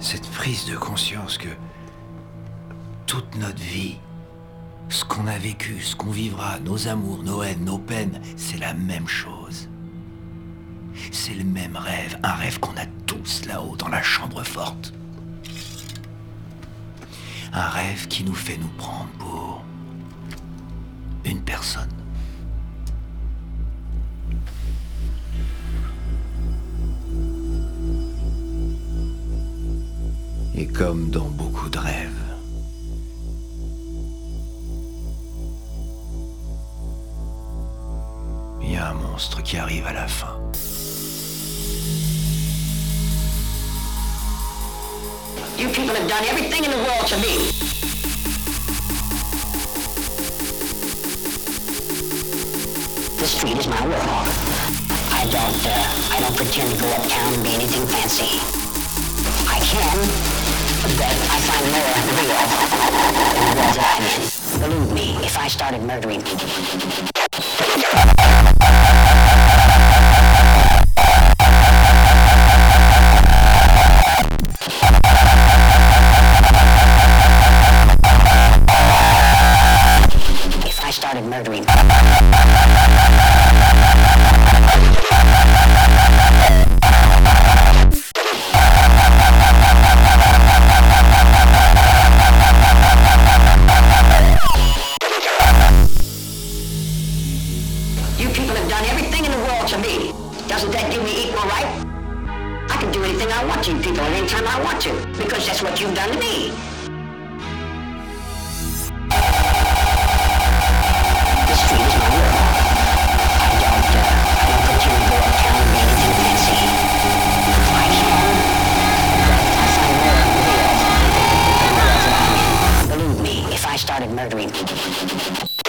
Cette prise de conscience que toute notre vie, ce qu'on a vécu, ce qu'on vivra, nos amours, nos haines, nos peines, c'est la même chose. C'est le même rêve, un rêve qu'on a tous là-haut dans la chambre forte. Un rêve qui nous fait nous prendre pour une personne. Et comme dans beaucoup de rêves, il y a un monstre qui arrive à la fin. You people have done everything in the world to me. The street is my world. I don't, uh, I don't pretend to go uptown and be anything fancy. But I find more real. Believe me, if I started murdering people, I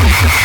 you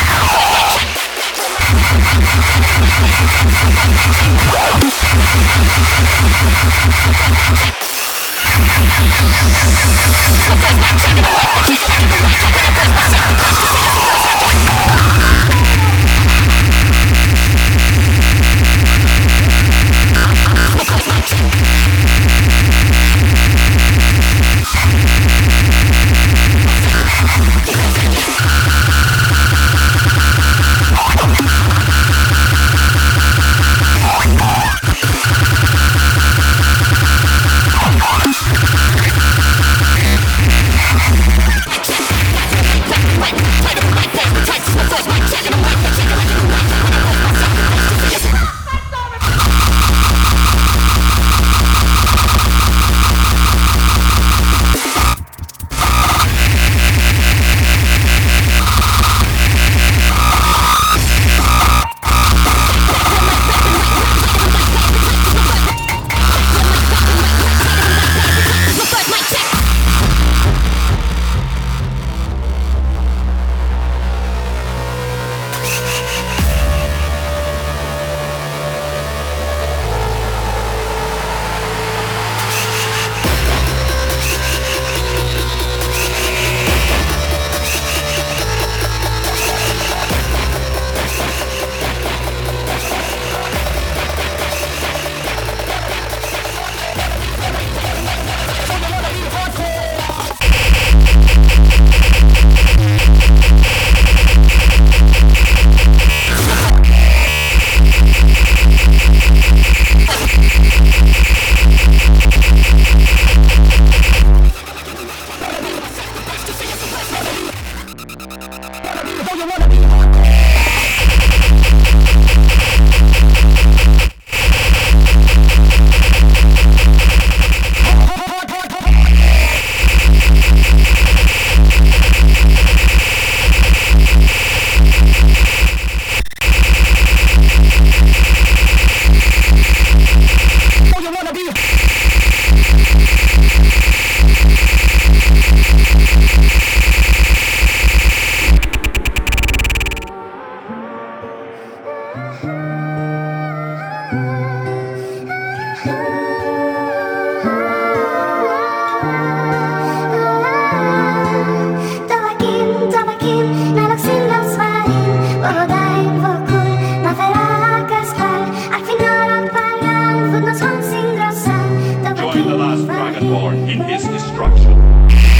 heaven born in his destruction.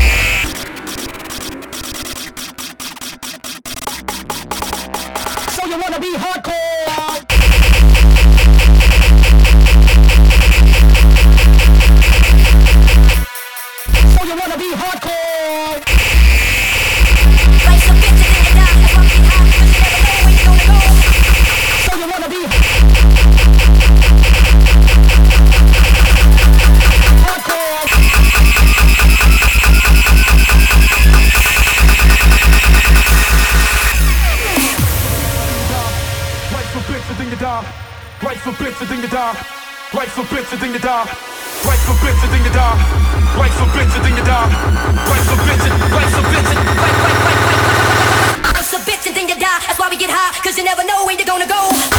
Die. Life so bitch, then you die. Life so bitch, then you die. Life so bitch, then you die. Life so bitch, life so bitch, life, life, life, life. Life's a bitch and then you die. That's why we get high, cause you never know where you're gonna go.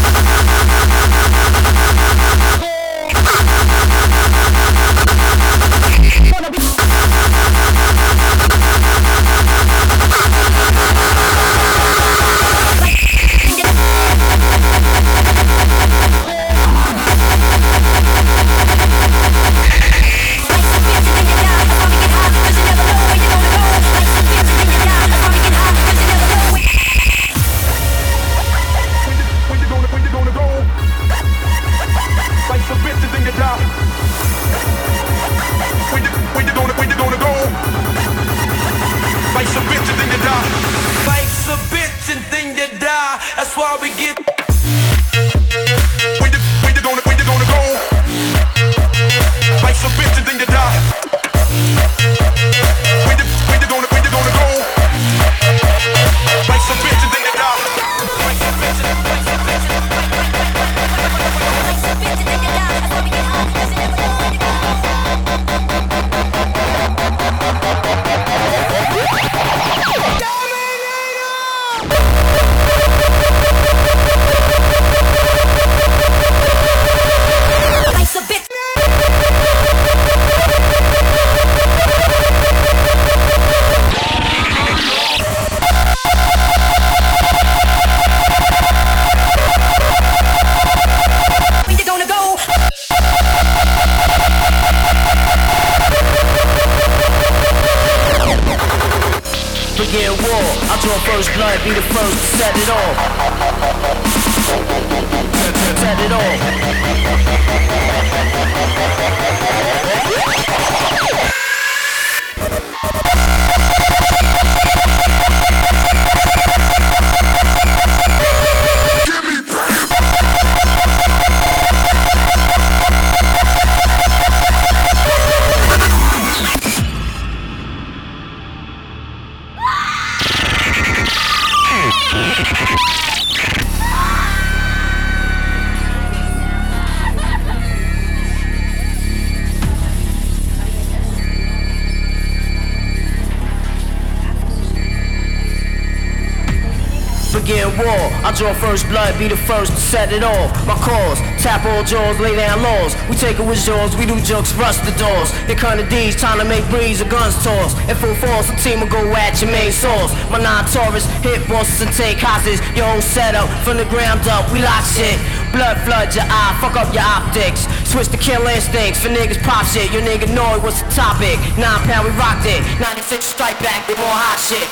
Draw first blood, be the first to set it off. My cause, tap all jaws, lay down laws. We take it with jaws, we do jokes, rust the doors. They kind of D's, time to make breeze, or guns toss. In full force, the team will go at your main source. My non-Taurus, hit bosses and take hostages. Your whole setup, from the ground up, we lock shit. Blood flood your eye, fuck up your optics. Switch to kill instincts for niggas pop shit. Your nigga know it, what's the topic? Nine pound, we rocked it. 96 strike back with more hot shit.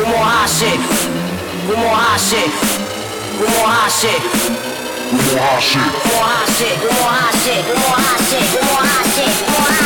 With more hot shit. With more hot shit. With more hot shit. With more hot shit. More hot shit. With more hot shit. With more hot shit. With more hot shit.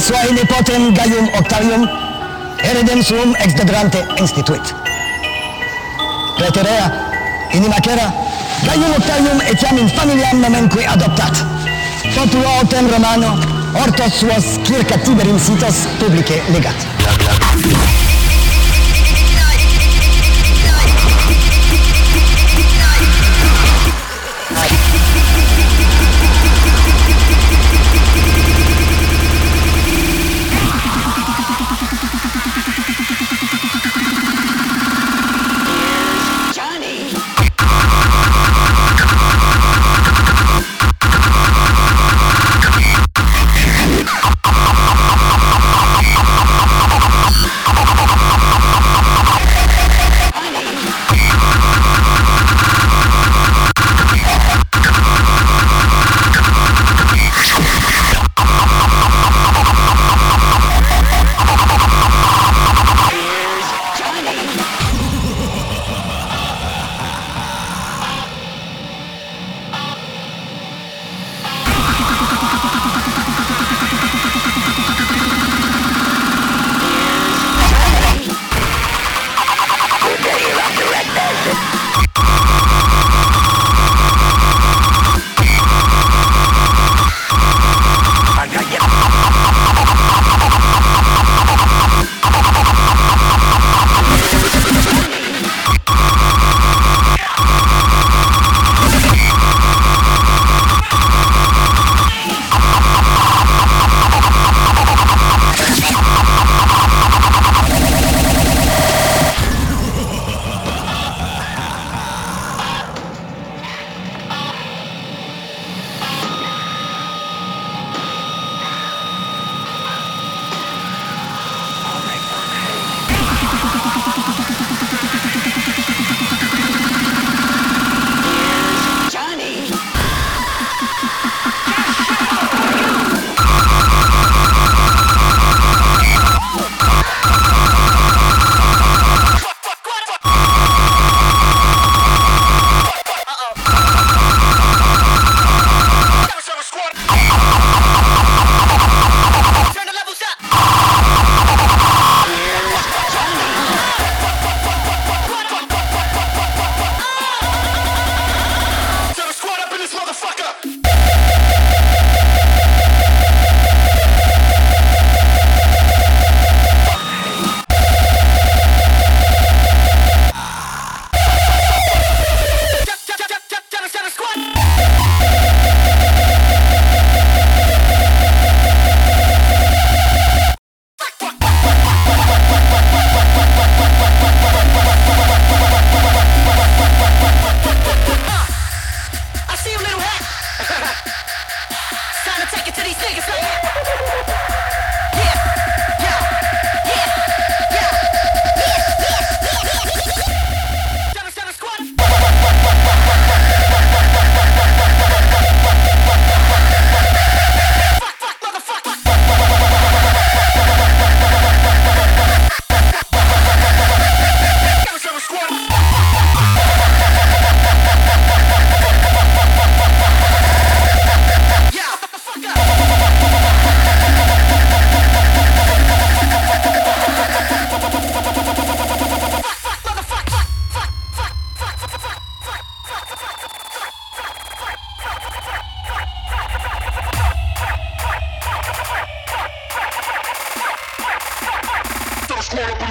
suae nepotem Gaium Octavium eredem suum ex degrante instituit. Preterea inimacera Gaium Octavium etiam in familiam nomenque adoptat. Populo autem Romano, ortos suos circa tiberim sitos publice legat.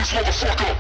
Fuck